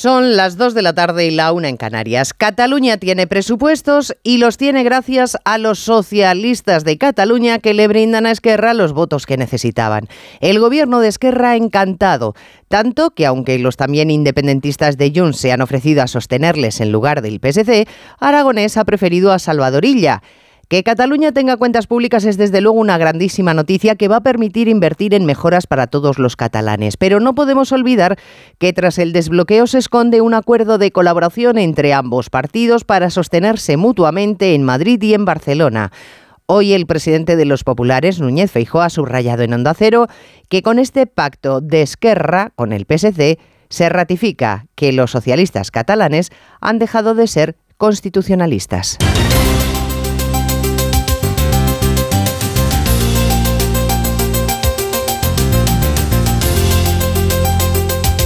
Son las 2 de la tarde y la una en Canarias. Cataluña tiene presupuestos y los tiene gracias a los socialistas de Cataluña que le brindan a Esquerra los votos que necesitaban. El gobierno de Esquerra encantado, tanto que aunque los también independentistas de Junts se han ofrecido a sostenerles en lugar del PSC, Aragonés ha preferido a Salvadorilla. Que Cataluña tenga cuentas públicas es desde luego una grandísima noticia que va a permitir invertir en mejoras para todos los catalanes. Pero no podemos olvidar que tras el desbloqueo se esconde un acuerdo de colaboración entre ambos partidos para sostenerse mutuamente en Madrid y en Barcelona. Hoy el presidente de los populares, Núñez Feijóo, ha subrayado en Onda Cero que con este pacto de Esquerra con el PSC se ratifica que los socialistas catalanes han dejado de ser constitucionalistas.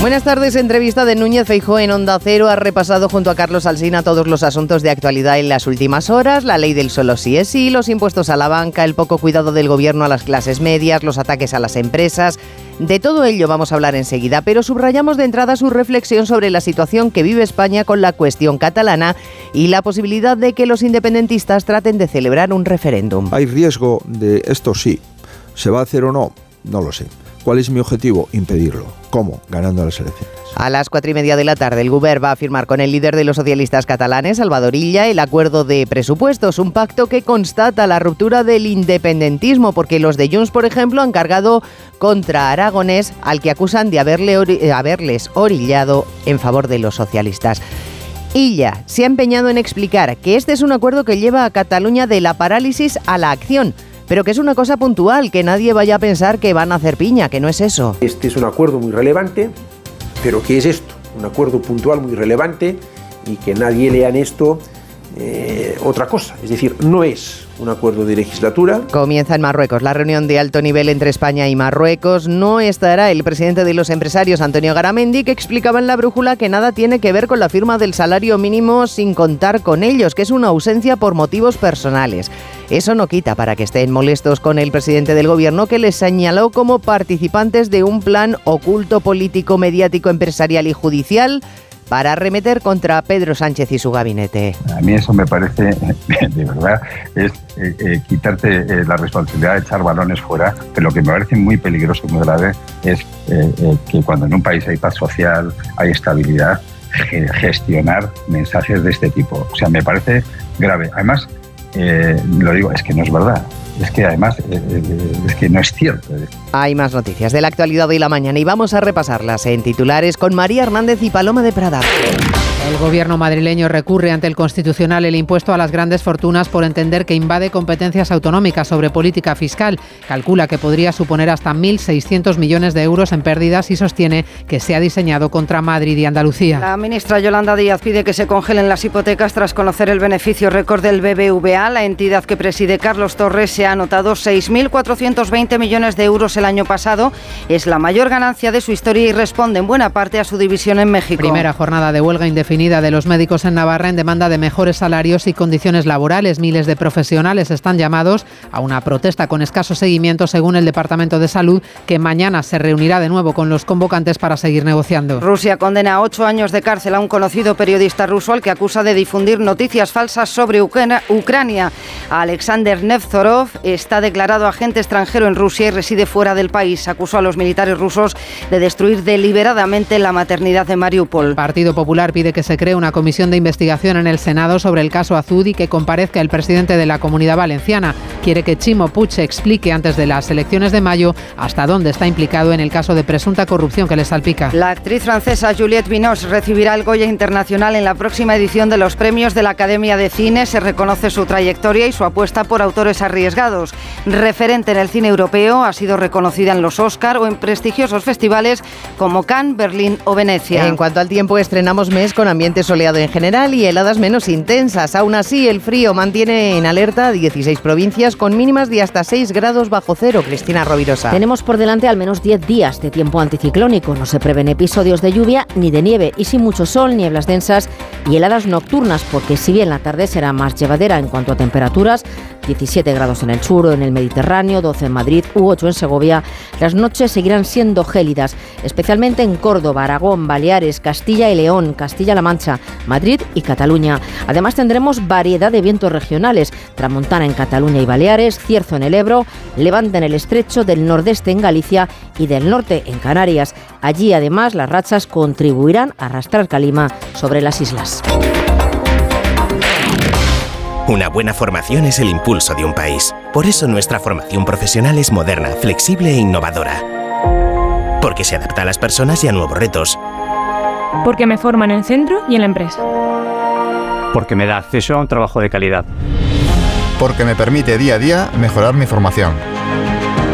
Buenas tardes. Entrevista de Núñez Feijó en Onda Cero. Ha repasado junto a Carlos Alsina todos los asuntos de actualidad en las últimas horas. La ley del solo sí es sí, los impuestos a la banca, el poco cuidado del gobierno a las clases medias, los ataques a las empresas. De todo ello vamos a hablar enseguida, pero subrayamos de entrada su reflexión sobre la situación que vive España con la cuestión catalana y la posibilidad de que los independentistas traten de celebrar un referéndum. Hay riesgo de esto sí. ¿Se va a hacer o no? No lo sé. ¿Cuál es mi objetivo? Impedirlo. ¿Cómo? Ganando las elecciones. A las cuatro y media de la tarde, el Govern va a firmar con el líder de los socialistas catalanes, Salvador Illa, el acuerdo de presupuestos, un pacto que constata la ruptura del independentismo, porque los de Junts, por ejemplo, han cargado contra Aragonés, al que acusan de eh, haberles orillado en favor de los socialistas. Illa se ha empeñado en explicar que este es un acuerdo que lleva a Cataluña de la parálisis a la acción pero que es una cosa puntual, que nadie vaya a pensar que van a hacer piña, que no es eso. Este es un acuerdo muy relevante, pero ¿qué es esto? Un acuerdo puntual muy relevante y que nadie lea en esto eh, otra cosa. Es decir, no es un acuerdo de legislatura. Comienza en Marruecos la reunión de alto nivel entre España y Marruecos. No estará el presidente de los empresarios, Antonio Garamendi, que explicaba en la brújula que nada tiene que ver con la firma del salario mínimo sin contar con ellos, que es una ausencia por motivos personales. Eso no quita para que estén molestos con el presidente del gobierno que les señaló como participantes de un plan oculto político, mediático, empresarial y judicial para arremeter contra Pedro Sánchez y su gabinete. A mí eso me parece, de verdad, es eh, eh, quitarte eh, la responsabilidad de echar balones fuera, pero lo que me parece muy peligroso y muy grave es que cuando en un país hay paz social, hay estabilidad, gestionar mensajes de este tipo. O sea, me parece grave. Además, lo digo, es que no es verdad es que además eh, eh, es que no es cierto. Hay más noticias de la actualidad de la mañana y vamos a repasarlas en titulares con María Hernández y Paloma de Prada. El gobierno madrileño recurre ante el Constitucional el impuesto a las grandes fortunas por entender que invade competencias autonómicas sobre política fiscal. Calcula que podría suponer hasta 1.600 millones de euros en pérdidas y sostiene que se ha diseñado contra Madrid y Andalucía. La ministra Yolanda Díaz pide que se congelen las hipotecas tras conocer el beneficio récord del BBVA. La entidad que preside Carlos Torres se ha anotado 6.420 millones de euros el año pasado. Es la mayor ganancia de su historia y responde en buena parte a su división en México. Primera jornada de huelga indefinida de los médicos en Navarra en demanda de mejores salarios y condiciones laborales. Miles de profesionales están llamados a una protesta con escaso seguimiento según el Departamento de Salud, que mañana se reunirá de nuevo con los convocantes para seguir negociando. Rusia condena a ocho años de cárcel a un conocido periodista ruso al que acusa de difundir noticias falsas sobre Ucrania. Alexander Nevzorov está declarado agente extranjero en Rusia y reside fuera del país. Acusó a los militares rusos de destruir deliberadamente la maternidad de Mariupol. El Partido Popular pide que se cree una comisión de investigación en el Senado sobre el caso Azud y que comparezca el presidente de la Comunidad Valenciana. Quiere que Chimo Puig explique antes de las elecciones de mayo hasta dónde está implicado en el caso de presunta corrupción que le salpica. La actriz francesa Juliette Binoche recibirá el Goya Internacional en la próxima edición de los premios de la Academia de Cine. Se reconoce su trayectoria y su apuesta por autores arriesgados. Referente en el cine europeo, ha sido reconocida en los Oscar o en prestigiosos festivales como Cannes, Berlín o Venecia. En cuanto al tiempo, estrenamos mes con ambiente soleado en general y heladas menos intensas. Aún así, el frío mantiene en alerta 16 provincias con mínimas de hasta 6 grados bajo cero. Cristina Rovirosa. Tenemos por delante al menos 10 días de tiempo anticiclónico. No se prevén episodios de lluvia ni de nieve y sin mucho sol, nieblas densas y heladas nocturnas, porque si bien la tarde será más llevadera en cuanto a temperaturas, 17 grados en el sur en el Mediterráneo, 12 en Madrid u 8 en Segovia, las noches seguirán siendo gélidas, especialmente en Córdoba, Aragón, Baleares, Castilla y León, Castilla-La Mancha, Madrid y Cataluña. Además tendremos variedad de vientos regionales, tramontana en Cataluña y Baleares, cierzo en el Ebro, levante en el estrecho, del nordeste en Galicia y del norte en Canarias. Allí además las rachas contribuirán a arrastrar calima sobre las islas. Una buena formación es el impulso de un país. Por eso nuestra formación profesional es moderna, flexible e innovadora. Porque se adapta a las personas y a nuevos retos. Porque me forma en el centro y en la empresa. Porque me da acceso a un trabajo de calidad. Porque me permite día a día mejorar mi formación.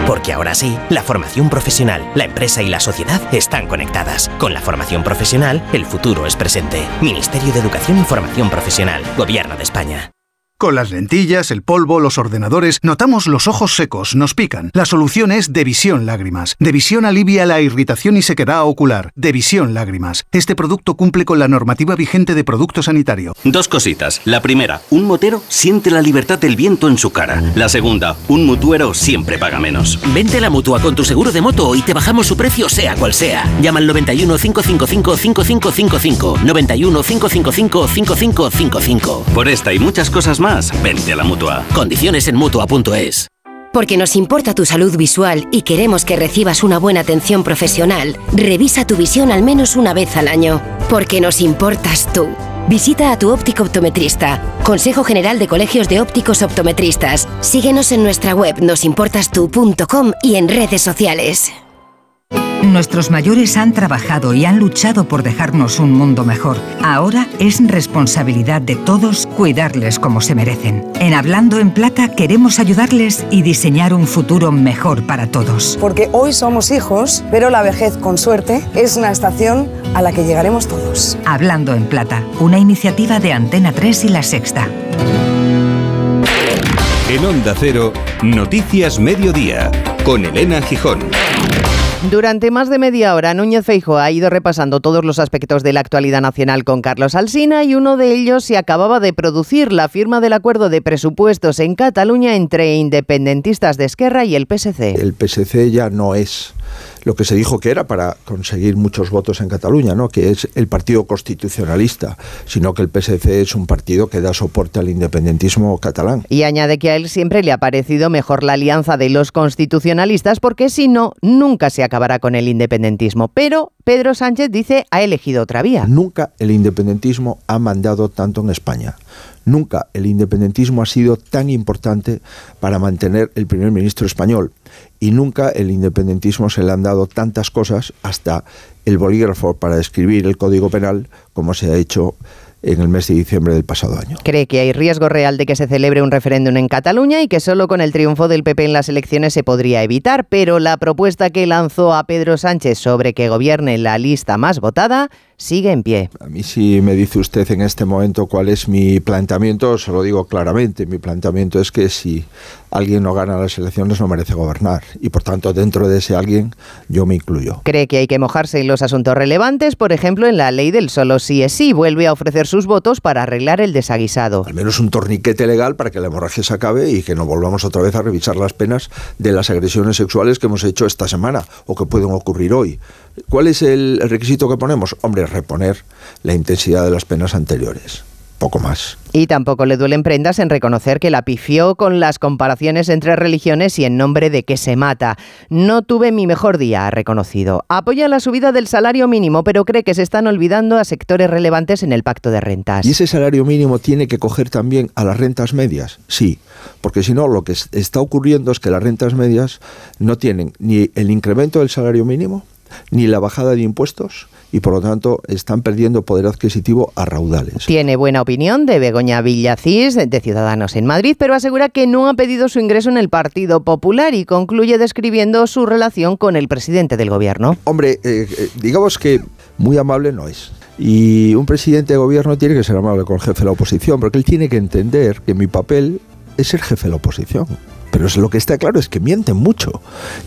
Porque ahora sí, la formación profesional, la empresa y la sociedad están conectadas. Con la formación profesional, el futuro es presente. Ministerio de Educación y Formación Profesional, Gobierno de España. Con las lentillas, el polvo, los ordenadores, notamos los ojos secos, nos pican. La solución es Devisión Lágrimas. Devisión alivia la irritación y sequedad ocular. Devisión Lágrimas. Este producto cumple con la normativa vigente de producto sanitario. Dos cositas. La primera, un motero siente la libertad del viento en su cara. La segunda, un mutuero siempre paga menos. Vente a la mutua con tu seguro de moto y te bajamos su precio sea cual sea. Llama al 91 555 5555. 91 555 5555. Por esta y muchas cosas más vente a la mutua. Condiciones en mutua.es. Porque nos importa tu salud visual y queremos que recibas una buena atención profesional, revisa tu visión al menos una vez al año. Porque nos importas tú. Visita a tu óptico optometrista. Consejo General de Colegios de Ópticos Optometristas. Síguenos en nuestra web nosimportastu.com y en redes sociales. Nuestros mayores han trabajado y han luchado por dejarnos un mundo mejor. Ahora es responsabilidad de todos cuidarles como se merecen. En Hablando en Plata queremos ayudarles y diseñar un futuro mejor para todos. Porque hoy somos hijos, pero la vejez, con suerte, es una estación a la que llegaremos todos. Hablando en Plata, una iniciativa de Antena 3 y La Sexta. En Onda Cero, Noticias Mediodía, con Elena Gijón. Durante más de media hora, Núñez Feijo ha ido repasando todos los aspectos de la actualidad nacional con Carlos Alsina y uno de ellos se acababa de producir, la firma del acuerdo de presupuestos en Cataluña entre independentistas de Esquerra y el PSC. El PSC ya no es lo que se dijo que era para conseguir muchos votos en Cataluña, ¿no? que es el partido constitucionalista, sino que el PSC es un partido que da soporte al independentismo catalán. Y añade que a él siempre le ha parecido mejor la alianza de los constitucionalistas porque si no, nunca se acabará con el independentismo. Pero Pedro Sánchez dice ha elegido otra vía. Nunca el independentismo ha mandado tanto en España. Nunca el independentismo ha sido tan importante para mantener el primer ministro español y nunca el independentismo se le han dado tantas cosas hasta el bolígrafo para escribir el Código Penal como se ha hecho en el mes de diciembre del pasado año. Cree que hay riesgo real de que se celebre un referéndum en Cataluña y que solo con el triunfo del PP en las elecciones se podría evitar, pero la propuesta que lanzó a Pedro Sánchez sobre que gobierne la lista más votada sigue en pie. A mí si me dice usted en este momento cuál es mi planteamiento, se lo digo claramente. Mi planteamiento es que si alguien no gana las elecciones no merece gobernar y por tanto dentro de ese alguien yo me incluyo. Cree que hay que mojarse en los asuntos relevantes, por ejemplo en la ley del solo sí es sí, vuelve a ofrecer sus votos para arreglar el desaguisado. Al menos un torniquete legal para que la hemorragia se acabe y que no volvamos otra vez a revisar las penas de las agresiones sexuales que hemos hecho esta semana o que pueden ocurrir hoy. ¿Cuál es el requisito que ponemos? Hombre, reponer la intensidad de las penas anteriores. Poco más. Y tampoco le duelen prendas en reconocer que la pifió con las comparaciones entre religiones y en nombre de que se mata. No tuve mi mejor día, ha reconocido. Apoya la subida del salario mínimo, pero cree que se están olvidando a sectores relevantes en el pacto de rentas. ¿Y ese salario mínimo tiene que coger también a las rentas medias? Sí, porque si no, lo que está ocurriendo es que las rentas medias no tienen ni el incremento del salario mínimo, ni la bajada de impuestos y por lo tanto están perdiendo poder adquisitivo a raudales. Tiene buena opinión de Begoña Villacís, de Ciudadanos en Madrid, pero asegura que no ha pedido su ingreso en el Partido Popular y concluye describiendo su relación con el presidente del gobierno. Hombre, eh, eh, digamos que muy amable no es. Y un presidente de gobierno tiene que ser amable con el jefe de la oposición, porque él tiene que entender que mi papel es ser jefe de la oposición. Pero lo que está claro es que mienten mucho.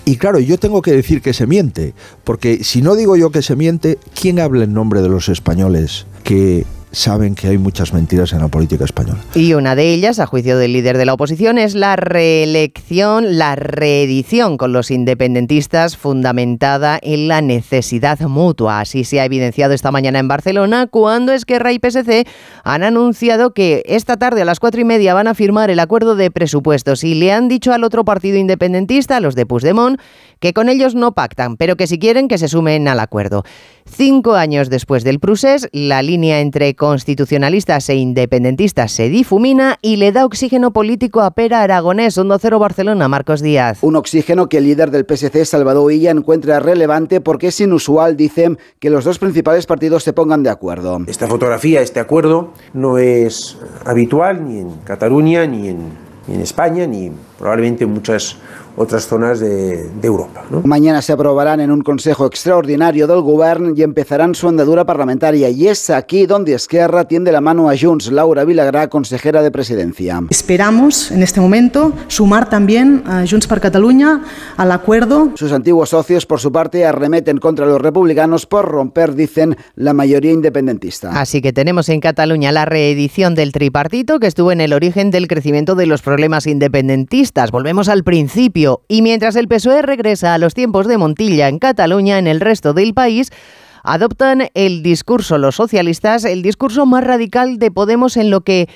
Y claro, yo tengo que decir que se miente, porque si no digo yo que se miente, ¿quién habla en nombre de los españoles que saben que hay muchas mentiras en la política española. Y una de ellas, a juicio del líder de la oposición, es la reelección, la reedición con los independentistas fundamentada en la necesidad mutua. Así se ha evidenciado esta mañana en Barcelona cuando Esquerra y PSC han anunciado que esta tarde a las cuatro y media van a firmar el acuerdo de presupuestos y le han dicho al otro partido independentista, los de Puigdemont, que con ellos no pactan, pero que si quieren que se sumen al acuerdo. Cinco años después del Prusés, la línea entre constitucionalistas e independentistas se difumina y le da oxígeno político a Pera Aragonés, 1-0 Barcelona, Marcos Díaz. Un oxígeno que el líder del PSC, Salvador Illa, encuentra relevante porque es inusual, dicen, que los dos principales partidos se pongan de acuerdo. Esta fotografía, este acuerdo, no es habitual ni en Cataluña, ni en, ni en España, ni probablemente en muchas otras zonas de, de Europa. ¿no? Mañana se aprobarán en un Consejo Extraordinario del Govern y empezarán su andadura parlamentaria. Y es aquí donde Esquerra tiende la mano a Junts. Laura Vilagrá, consejera de Presidencia. Esperamos en este momento sumar también a Junts per Catalunya al acuerdo. Sus antiguos socios, por su parte, arremeten contra los republicanos por romper, dicen, la mayoría independentista. Así que tenemos en Cataluña la reedición del tripartito que estuvo en el origen del crecimiento de los problemas independentistas. Volvemos al principio. Y mientras el PSOE regresa a los tiempos de Montilla en Cataluña, en el resto del país, adoptan el discurso los socialistas, el discurso más radical de Podemos en lo que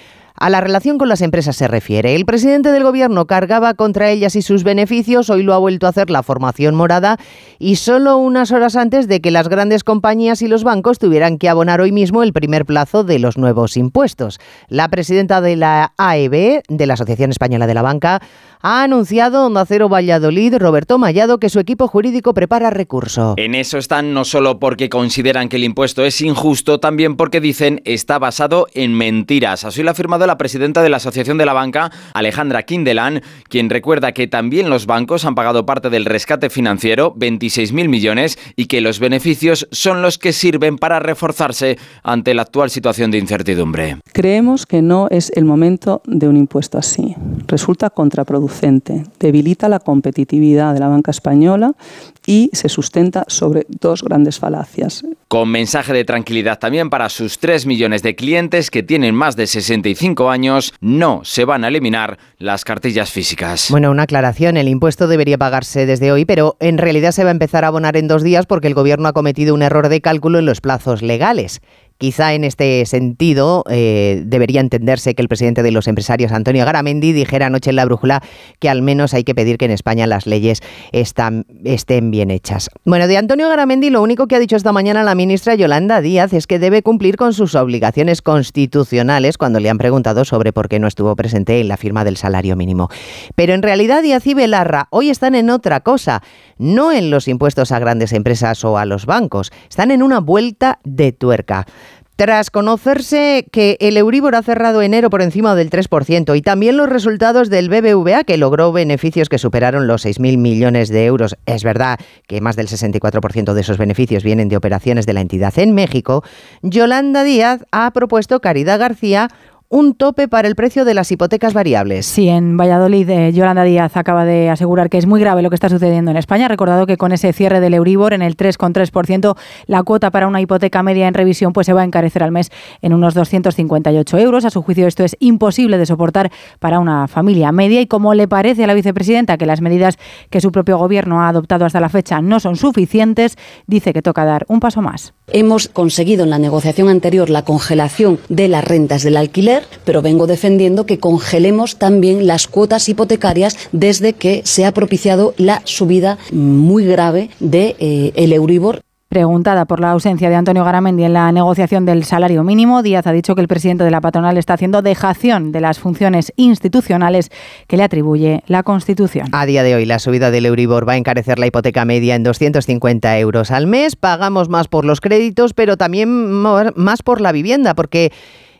a la relación con las empresas se refiere. El presidente del gobierno cargaba contra ellas y sus beneficios, hoy lo ha vuelto a hacer la formación morada y solo unas horas antes de que las grandes compañías y los bancos tuvieran que abonar hoy mismo el primer plazo de los nuevos impuestos. La presidenta de la AEB, de la Asociación Española de la Banca, ha anunciado Onda Cero Valladolid, Roberto Mallado, que su equipo jurídico prepara recurso. En eso están no solo porque consideran que el impuesto es injusto, también porque dicen está basado en mentiras. Así lo ha afirmado la presidenta de la Asociación de la Banca, Alejandra Kindelan, quien recuerda que también los bancos han pagado parte del rescate financiero, 26.000 millones, y que los beneficios son los que sirven para reforzarse ante la actual situación de incertidumbre. Creemos que no es el momento de un impuesto así. Resulta contraproducente debilita la competitividad de la banca española y se sustenta sobre dos grandes falacias. Con mensaje de tranquilidad también para sus 3 millones de clientes que tienen más de 65 años, no se van a eliminar las cartillas físicas. Bueno, una aclaración, el impuesto debería pagarse desde hoy, pero en realidad se va a empezar a abonar en dos días porque el gobierno ha cometido un error de cálculo en los plazos legales. Quizá en este sentido eh, debería entenderse que el presidente de los empresarios, Antonio Garamendi, dijera anoche en la brújula que al menos hay que pedir que en España las leyes están, estén bien hechas. Bueno, de Antonio Garamendi lo único que ha dicho esta mañana la ministra Yolanda Díaz es que debe cumplir con sus obligaciones constitucionales cuando le han preguntado sobre por qué no estuvo presente en la firma del salario mínimo. Pero en realidad Díaz y Belarra hoy están en otra cosa, no en los impuestos a grandes empresas o a los bancos, están en una vuelta de tuerca. Tras conocerse que el Euribor ha cerrado enero por encima del 3% y también los resultados del BBVA, que logró beneficios que superaron los 6.000 millones de euros, es verdad que más del 64% de esos beneficios vienen de operaciones de la entidad en México, Yolanda Díaz ha propuesto Caridad García un tope para el precio de las hipotecas variables. Sí, en Valladolid, eh, Yolanda Díaz acaba de asegurar que es muy grave lo que está sucediendo en España. Ha recordado que con ese cierre del Euribor en el 3,3%, la cuota para una hipoteca media en revisión pues se va a encarecer al mes en unos 258 euros. A su juicio, esto es imposible de soportar para una familia media. Y como le parece a la vicepresidenta que las medidas que su propio gobierno ha adoptado hasta la fecha no son suficientes, dice que toca dar un paso más. Hemos conseguido en la negociación anterior la congelación de las rentas del alquiler pero vengo defendiendo que congelemos también las cuotas hipotecarias desde que se ha propiciado la subida muy grave del de, eh, Euribor. Preguntada por la ausencia de Antonio Garamendi en la negociación del salario mínimo, Díaz ha dicho que el presidente de la patronal está haciendo dejación de las funciones institucionales que le atribuye la Constitución. A día de hoy, la subida del Euribor va a encarecer la hipoteca media en 250 euros al mes. Pagamos más por los créditos, pero también más por la vivienda, porque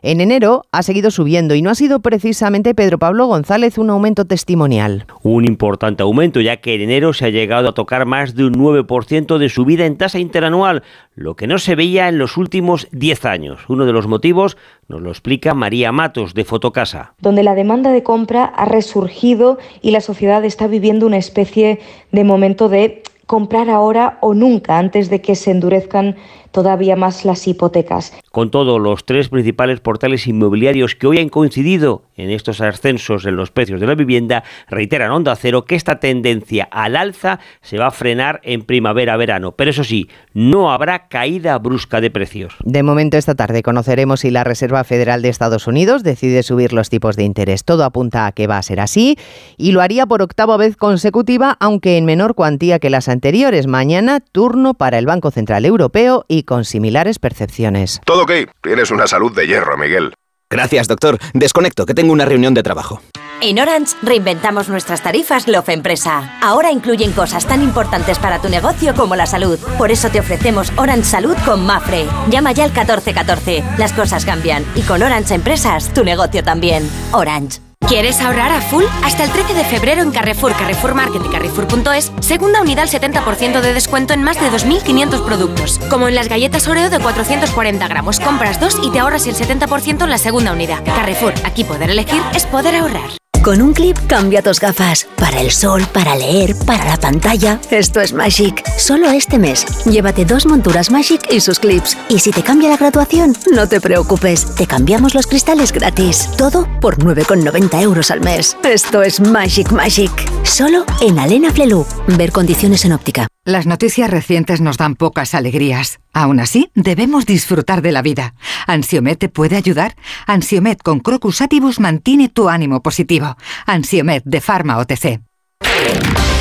En enero ha seguido subiendo y no ha sido precisamente Pedro Pablo González un aumento testimonial. Un importante aumento ya que en enero se ha llegado a tocar más de un 9% de subida en tasa interanual, lo que no se veía en los últimos 10 años. Uno de los motivos nos lo explica María Matos de Fotocasa. Donde la demanda de compra ha resurgido y la sociedad está viviendo una especie de momento de comprar ahora o nunca antes de que se endurezcan todavía más las hipotecas. Con todo, los tres principales portales inmobiliarios que hoy han coincidido en estos ascensos en los precios de la vivienda reiteran Onda Cero que esta tendencia al alza se va a frenar en primavera-verano. Pero eso sí, no habrá caída brusca de precios. De momento, esta tarde conoceremos si la Reserva Federal de Estados Unidos decide subir los tipos de interés. Todo apunta a que va a ser así y lo haría por octava vez consecutiva, aunque en menor cuantía que las anteriores. Mañana, turno para el Banco Central Europeo y con similares percepciones. Todo ok. Tienes una salud de hierro, Miguel. Gracias, doctor. Desconecto, que tengo una reunión de trabajo. En Orange reinventamos nuestras tarifas Love Empresa. Ahora incluyen cosas tan importantes para tu negocio como la salud. Por eso te ofrecemos Orange Salud con Mafre. Llama ya al 1414. Las cosas cambian y con Orange Empresas tu negocio también. Orange. ¿Quieres ahorrar a full? Hasta el 13 de febrero en Carrefour, Carrefour Market y Carrefour.es, segunda unidad al 70% de descuento en más de 2.500 productos. Como en las galletas Oreo de 440 gramos. Compras dos y te ahorras el 70% en la segunda unidad. Carrefour, aquí poder elegir es poder ahorrar. Con un clip cambia tus gafas. Para el sol, para leer, para la pantalla. Esto es Magic. Solo este mes. Llévate dos monturas Magic y sus clips. Y si te cambia la graduación, no te preocupes. Te cambiamos los cristales gratis. Todo por 9,90 euros al mes. Esto es Magic Magic. Solo en Alena Flelu. Ver condiciones en óptica. Las noticias recientes nos dan pocas alegrías. Aún así, debemos disfrutar de la vida. ¿Ansiomet te puede ayudar? Ansiomet con Crocus Atibus mantiene tu ánimo positivo. Ansiomet de Pharma OTC.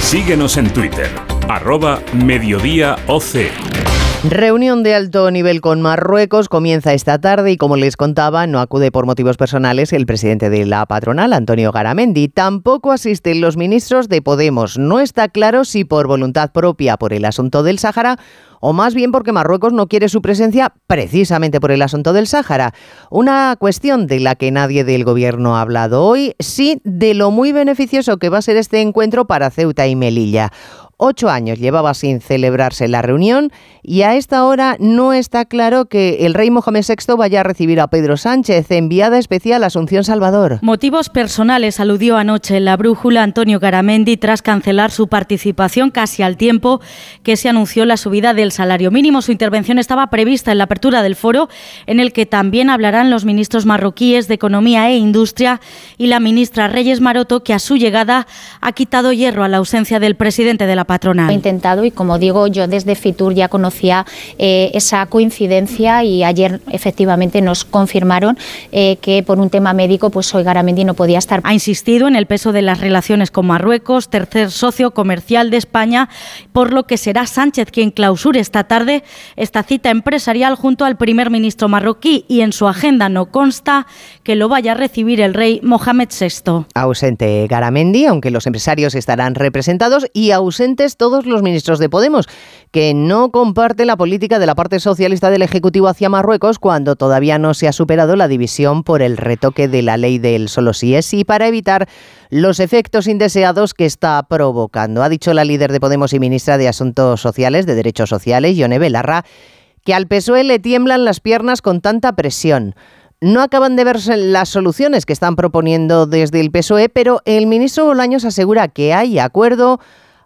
Síguenos en Twitter, arroba Mediodía OC. Reunión de alto nivel con Marruecos comienza esta tarde y como les contaba, no acude por motivos personales el presidente de la patronal, Antonio Garamendi. Tampoco asisten los ministros de Podemos. No está claro si por voluntad propia por el asunto del Sáhara o más bien porque Marruecos no quiere su presencia precisamente por el asunto del Sáhara. Una cuestión de la que nadie del gobierno ha hablado hoy, sí de lo muy beneficioso que va a ser este encuentro para Ceuta y Melilla. Ocho años llevaba sin celebrarse la reunión y a esta hora no está claro que el rey Mohamed VI vaya a recibir a Pedro Sánchez, enviada especial a Asunción Salvador. Motivos personales aludió anoche en la brújula Antonio Garamendi tras cancelar su participación casi al tiempo que se anunció la subida del salario mínimo. Su intervención estaba prevista en la apertura del foro en el que también hablarán los ministros marroquíes de Economía e Industria y la ministra Reyes Maroto, que a su llegada ha quitado hierro a la ausencia del presidente de la patronal. He intentado y como digo, yo desde Fitur ya conocía eh, esa coincidencia y ayer efectivamente nos confirmaron eh, que por un tema médico pues hoy Garamendi no podía estar. Ha insistido en el peso de las relaciones con Marruecos, tercer socio comercial de España, por lo que será Sánchez quien clausure esta tarde esta cita empresarial junto al primer ministro marroquí y en su agenda no consta que lo vaya a recibir el rey Mohamed VI. Ausente Garamendi, aunque los empresarios estarán representados y ausente todos los ministros de Podemos, que no comparte la política de la parte socialista del Ejecutivo hacia Marruecos cuando todavía no se ha superado la división por el retoque de la ley del solo si es sí para evitar los efectos indeseados que está provocando. Ha dicho la líder de Podemos y ministra de Asuntos Sociales, de Derechos Sociales, Yone Belarra, que al PSOE le tiemblan las piernas con tanta presión. No acaban de verse las soluciones que están proponiendo desde el PSOE, pero el ministro Bolaños asegura que hay acuerdo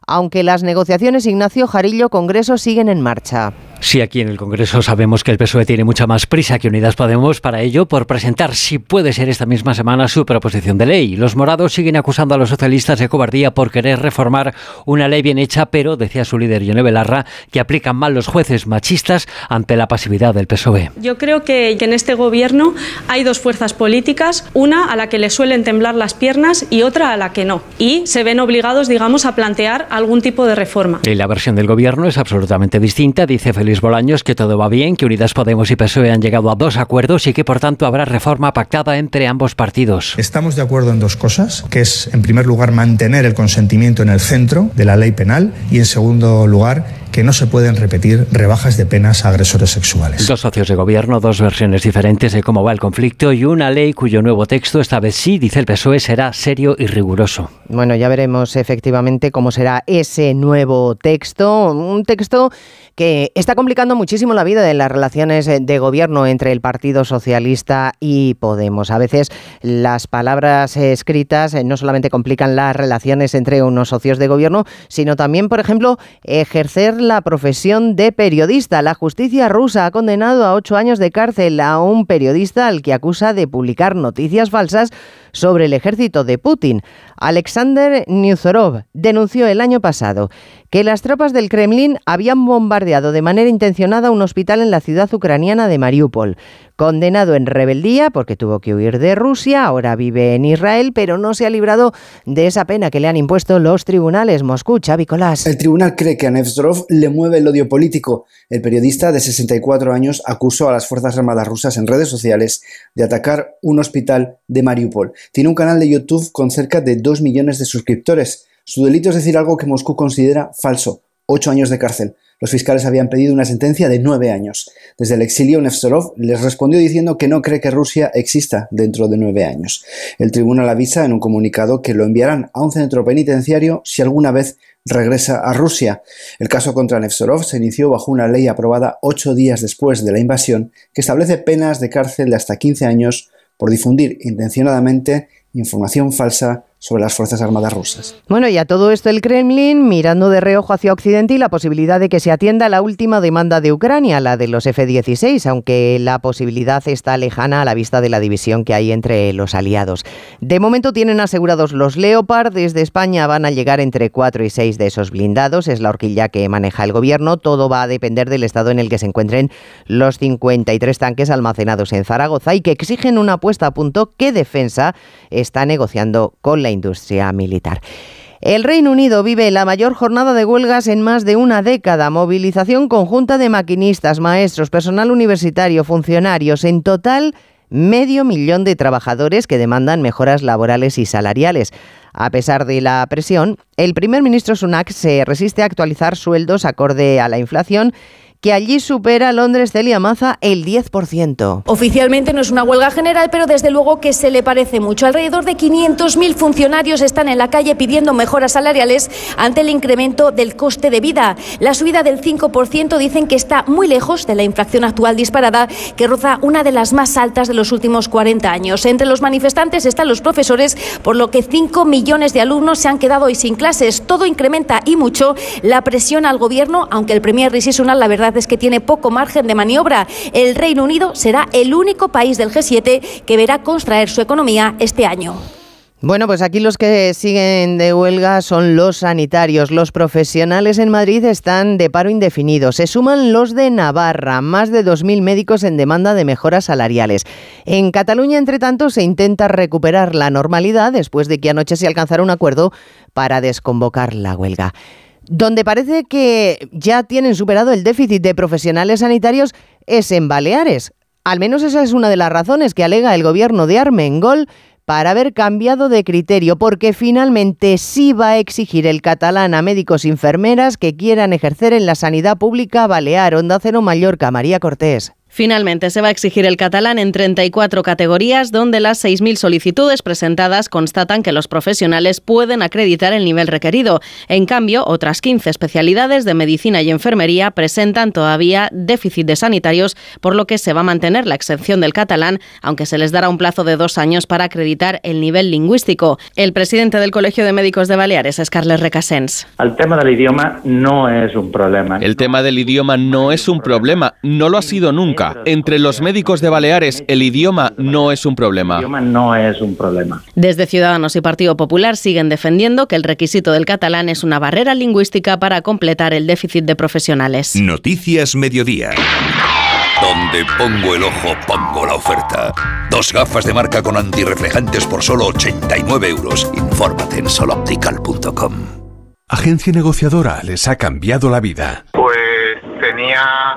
aunque las negociaciones Ignacio Jarillo Congreso siguen en marcha. Sí, aquí en el Congreso sabemos que el PSOE tiene mucha más prisa que Unidas Podemos para ello, por presentar, si puede ser esta misma semana, su proposición de ley. Los morados siguen acusando a los socialistas de cobardía por querer reformar una ley bien hecha, pero, decía su líder Yone Belarra, que aplican mal los jueces machistas ante la pasividad del PSOE. Yo creo que, que en este gobierno hay dos fuerzas políticas, una a la que le suelen temblar las piernas y otra a la que no. Y se ven obligados, digamos, a plantear algún tipo de reforma. Y la versión del gobierno es absolutamente distinta, dice Felipe Luis Bolaños que todo va bien, que Unidas Podemos y PSOE han llegado a dos acuerdos y que por tanto habrá reforma pactada entre ambos partidos. Estamos de acuerdo en dos cosas, que es en primer lugar mantener el consentimiento en el centro de la ley penal y en segundo lugar que no se pueden repetir rebajas de penas a agresores sexuales. Dos socios de gobierno, dos versiones diferentes de cómo va el conflicto y una ley cuyo nuevo texto, esta vez sí, dice el PSOE, será serio y riguroso. Bueno, ya veremos efectivamente cómo será ese nuevo texto. Un texto que está complicando muchísimo la vida de las relaciones eh, de gobierno entre el Partido Socialista y Podemos. A veces las palabras escritas eh, no solamente complican las relaciones entre unos socios de gobierno, sino también, por ejemplo, ejercer la profesión de periodista. La justicia rusa ha condenado a ocho años de cárcel a un periodista al que acusa de publicar noticias falsas sobre el ejército de Putin. Alexander Newzorov denunció el año pasado que las tropas del Kremlin habían bombardeado de manera intencionada un hospital en la ciudad ucraniana de Mariupol. Condenado en rebeldía porque tuvo que huir de Rusia, ahora vive en Israel, pero no se ha librado de esa pena que le han impuesto los tribunales. Moscú, Xavi Colás. El tribunal cree que a Nevzorov le mueve el odio político. El periodista de 64 años acusó a las Fuerzas Armadas rusas en redes sociales de atacar un hospital de Mariupol. Tiene un canal de YouTube con cerca de 2 millones de suscriptores. Su delito es decir algo que Moscú considera falso, ocho años de cárcel. Los fiscales habían pedido una sentencia de nueve años. Desde el exilio, Nevzorov les respondió diciendo que no cree que Rusia exista dentro de nueve años. El tribunal avisa en un comunicado que lo enviarán a un centro penitenciario si alguna vez regresa a Rusia. El caso contra Nevzorov se inició bajo una ley aprobada ocho días después de la invasión que establece penas de cárcel de hasta 15 años por difundir intencionadamente información falsa sobre las Fuerzas Armadas rusas. Bueno, y a todo esto el Kremlin mirando de reojo hacia Occidente y la posibilidad de que se atienda la última demanda de Ucrania, la de los F-16, aunque la posibilidad está lejana a la vista de la división que hay entre los aliados. De momento tienen asegurados los Leopard, desde España van a llegar entre 4 y 6 de esos blindados, es la horquilla que maneja el gobierno, todo va a depender del estado en el que se encuentren los 53 tanques almacenados en Zaragoza y que exigen una puesta a punto que Defensa está negociando con la industria militar. El Reino Unido vive la mayor jornada de huelgas en más de una década. Movilización conjunta de maquinistas, maestros, personal universitario, funcionarios. En total, medio millón de trabajadores que demandan mejoras laborales y salariales. A pesar de la presión, el primer ministro Sunak se resiste a actualizar sueldos acorde a la inflación que allí supera Londres Celia Maza el 10%. Oficialmente no es una huelga general, pero desde luego que se le parece mucho. Alrededor de 500.000 funcionarios están en la calle pidiendo mejoras salariales ante el incremento del coste de vida. La subida del 5% dicen que está muy lejos de la inflación actual disparada, que roza una de las más altas de los últimos 40 años. Entre los manifestantes están los profesores, por lo que 5 millones de alumnos se han quedado hoy sin clases. Todo incrementa y mucho la presión al gobierno, aunque el Premier Rishi Sunak la verdad es que tiene poco margen de maniobra. El Reino Unido será el único país del G7 que verá contraer su economía este año. Bueno, pues aquí los que siguen de huelga son los sanitarios. Los profesionales en Madrid están de paro indefinido. Se suman los de Navarra, más de 2.000 médicos en demanda de mejoras salariales. En Cataluña, entre tanto, se intenta recuperar la normalidad después de que anoche se alcanzara un acuerdo para desconvocar la huelga. Donde parece que ya tienen superado el déficit de profesionales sanitarios es en Baleares. Al menos esa es una de las razones que alega el gobierno de Armengol para haber cambiado de criterio, porque finalmente sí va a exigir el catalán a médicos y enfermeras que quieran ejercer en la sanidad pública balear. Onda Cero Mallorca, María Cortés. Finalmente, se va a exigir el catalán en 34 categorías, donde las 6.000 solicitudes presentadas constatan que los profesionales pueden acreditar el nivel requerido. En cambio, otras 15 especialidades de medicina y enfermería presentan todavía déficit de sanitarios, por lo que se va a mantener la exención del catalán, aunque se les dará un plazo de dos años para acreditar el nivel lingüístico. El presidente del Colegio de Médicos de Baleares es Carles Recasens. El tema del idioma no es un problema. El tema del idioma no es un problema, no lo ha sido nunca. Entre los médicos de Baleares, el idioma no es un problema. El idioma no es un problema. Desde Ciudadanos y Partido Popular siguen defendiendo que el requisito del catalán es una barrera lingüística para completar el déficit de profesionales. Noticias Mediodía. Donde pongo el ojo, pongo la oferta. Dos gafas de marca con antirreflejantes por solo 89 euros. Infórmate en soloptical.com. Agencia negociadora les ha cambiado la vida. Pues tenía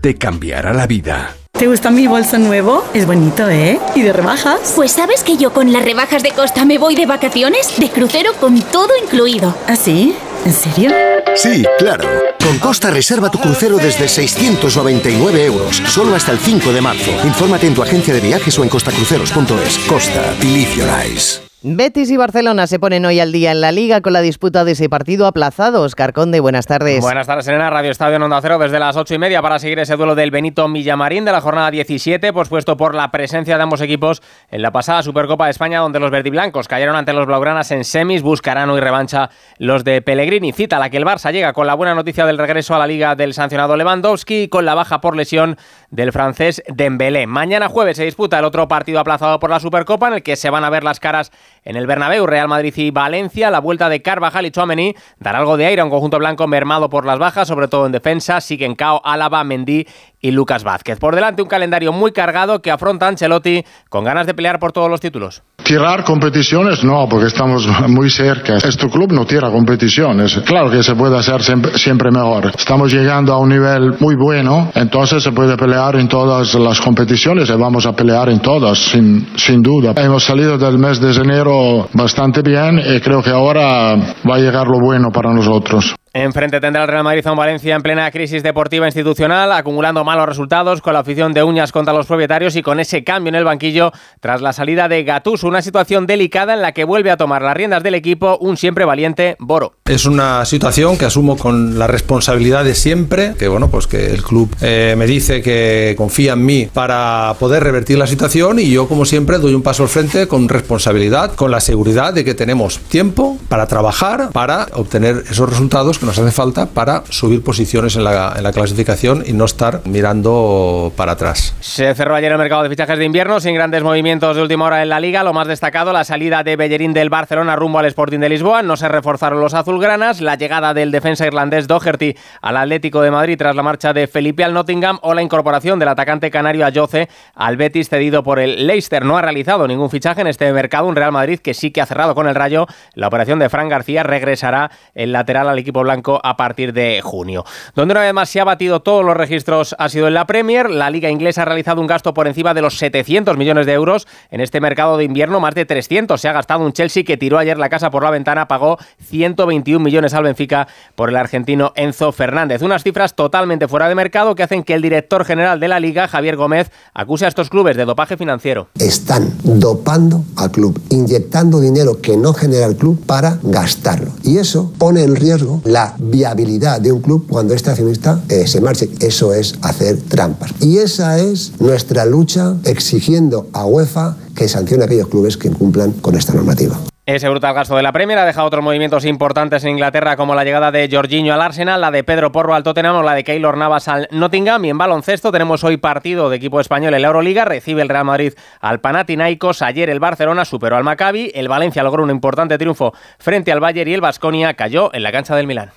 Te cambiará la vida. ¿Te gusta mi bolso nuevo? Es bonito, ¿eh? ¿Y de rebajas? Pues sabes que yo con las rebajas de Costa me voy de vacaciones, de crucero con todo incluido. ¿Ah, sí? ¿En serio? Sí, claro. Con Costa reserva tu crucero desde 699 euros, solo hasta el 5 de marzo. Infórmate en tu agencia de viajes o en costacruceros.es. Costa, believe your eyes. Betis y Barcelona se ponen hoy al día en la Liga con la disputa de ese partido aplazado. Oscar Conde, buenas tardes. Buenas tardes, Serena. Radio Estadio en Onda Cero desde las ocho y media para seguir ese duelo del Benito Millamarín de la jornada 17, pospuesto por la presencia de ambos equipos en la pasada Supercopa de España, donde los verdiblancos cayeron ante los blaugranas en semis. Buscarán hoy revancha los de Pellegrini. Cita la que el Barça llega con la buena noticia del regreso a la Liga del sancionado Lewandowski y con la baja por lesión del francés Dembélé. Mañana jueves se disputa el otro partido aplazado por la Supercopa, en el que se van a ver las caras en el Bernabéu, Real Madrid y Valencia. La vuelta de Carvajal y Chouameni dará algo de aire a un conjunto blanco mermado por las bajas, sobre todo en defensa. Siguen Cao, Álava, Mendy y Lucas Vázquez. Por delante un calendario muy cargado que afronta Ancelotti con ganas de pelear por todos los títulos. Tirar competiciones, no, porque estamos muy cerca. Este club no tira competiciones. Claro que se puede hacer siempre, siempre, mejor. Estamos llegando a un nivel muy bueno, entonces se puede pelear en todas las competiciones y vamos a pelear en todas, sin, sin duda. Hemos salido del mes de enero bastante bien y creo que ahora va a llegar lo bueno para nosotros. Enfrente tendrá el Real Madrid a un Valencia en plena crisis deportiva institucional, acumulando malos resultados, con la afición de uñas contra los propietarios y con ese cambio en el banquillo tras la salida de Gattuso. Una situación delicada en la que vuelve a tomar las riendas del equipo un siempre valiente Boro. Es una situación que asumo con la responsabilidad de siempre, que bueno, pues que el club eh, me dice que confía en mí para poder revertir la situación y yo como siempre doy un paso al frente con responsabilidad, con la seguridad de que tenemos tiempo para trabajar, para obtener esos resultados que nos hace falta para subir posiciones en la, en la clasificación y no estar mirando para atrás. Se cerró ayer el mercado de fichajes de invierno sin grandes movimientos de última hora en la liga. Lo más destacado, la salida de Bellerín del Barcelona rumbo al Sporting de Lisboa. No se reforzaron los azulgranas. La llegada del defensa irlandés Doherty al Atlético de Madrid tras la marcha de Felipe al Nottingham o la incorporación del atacante canario Ayoce al Betis cedido por el Leicester. No ha realizado ningún fichaje en este mercado. Un Real Madrid que sí que ha cerrado con el Rayo. La operación de Fran García regresará el lateral al equipo blanco a partir de junio. Donde una vez más se ha batido todos los registros ha sido en la Premier. La liga inglesa ha realizado un gasto por encima de los 700 millones de euros en este mercado de invierno, más de 300 se ha gastado un Chelsea que tiró ayer la casa por la ventana, pagó 121 millones al Benfica por el argentino Enzo Fernández. Unas cifras totalmente fuera de mercado que hacen que el director general de la liga, Javier Gómez, acuse a estos clubes de dopaje financiero. Están dopando al club, inyectando dinero que no genera el club para gastarlo. Y eso pone en riesgo la viabilidad de un club cuando este accionista eh, se marche. Eso es hacer trampas. Y esa es nuestra lucha exigiendo a UEFA que sancione a aquellos clubes que incumplan con esta normativa. Ese brutal gasto de la Premier ha dejado otros movimientos importantes en Inglaterra como la llegada de Jorginho al Arsenal, la de Pedro Porro al Tottenham o la de Keylor Navas al Nottingham. Y en baloncesto tenemos hoy partido de equipo español en la Euroliga. Recibe el Real Madrid al Panathinaikos. Ayer el Barcelona superó al Maccabi. El Valencia logró un importante triunfo frente al Bayern y el Vasconia cayó en la cancha del Milán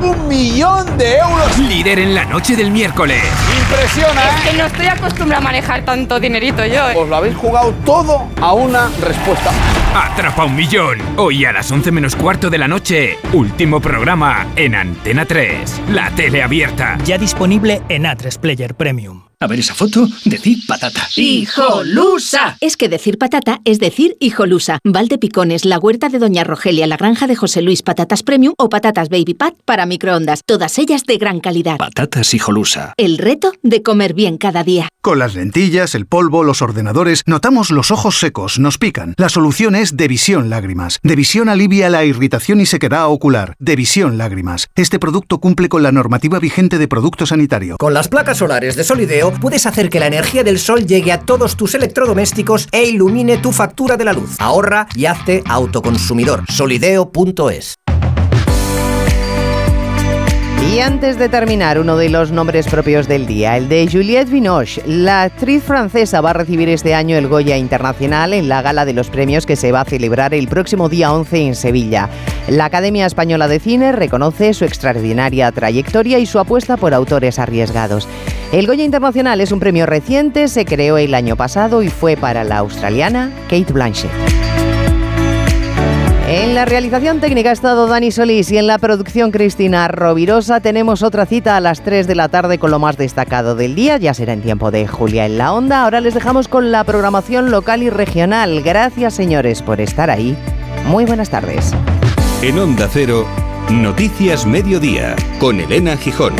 un millón de euros. Líder en la noche del miércoles. Impresiona, ¿eh? Es que no estoy acostumbrada a manejar tanto dinerito yo. ¿eh? Os lo habéis jugado todo a una respuesta. Atrapa un millón. Hoy a las 11 menos cuarto de la noche. Último programa en Antena 3. La tele abierta. Ya disponible en A3 Player Premium. A ver esa foto, decir patata. ¡Hijolusa! Es que decir patata es decir hijolusa. Valde Picones, la huerta de Doña Rogelia, la granja de José Luis, patatas premium o patatas baby pat para microondas. Todas ellas de gran calidad. Patatas hijolusa. El reto de comer bien cada día. Con las lentillas, el polvo, los ordenadores, notamos los ojos secos, nos pican. La solución es Devisión Lágrimas. Devisión alivia la irritación y sequedad ocular. Devisión Lágrimas. Este producto cumple con la normativa vigente de producto sanitario. Con las placas solares de Solideo puedes hacer que la energía del sol llegue a todos tus electrodomésticos e ilumine tu factura de la luz. Ahorra y hazte autoconsumidor. Solideo.es Y antes de terminar, uno de los nombres propios del día, el de Juliette Binoche. La actriz francesa va a recibir este año el Goya Internacional en la gala de los premios que se va a celebrar el próximo día 11 en Sevilla. La Academia Española de Cine reconoce su extraordinaria trayectoria y su apuesta por autores arriesgados. El Goya Internacional es un premio reciente, se creó el año pasado y fue para la australiana Kate Blanchett. En la realización técnica ha estado Dani Solís y en la producción Cristina Rovirosa. Tenemos otra cita a las 3 de la tarde con lo más destacado del día. Ya será en tiempo de Julia en la Onda. Ahora les dejamos con la programación local y regional. Gracias, señores, por estar ahí. Muy buenas tardes. En Onda Cero, Noticias Mediodía, con Elena Gijón.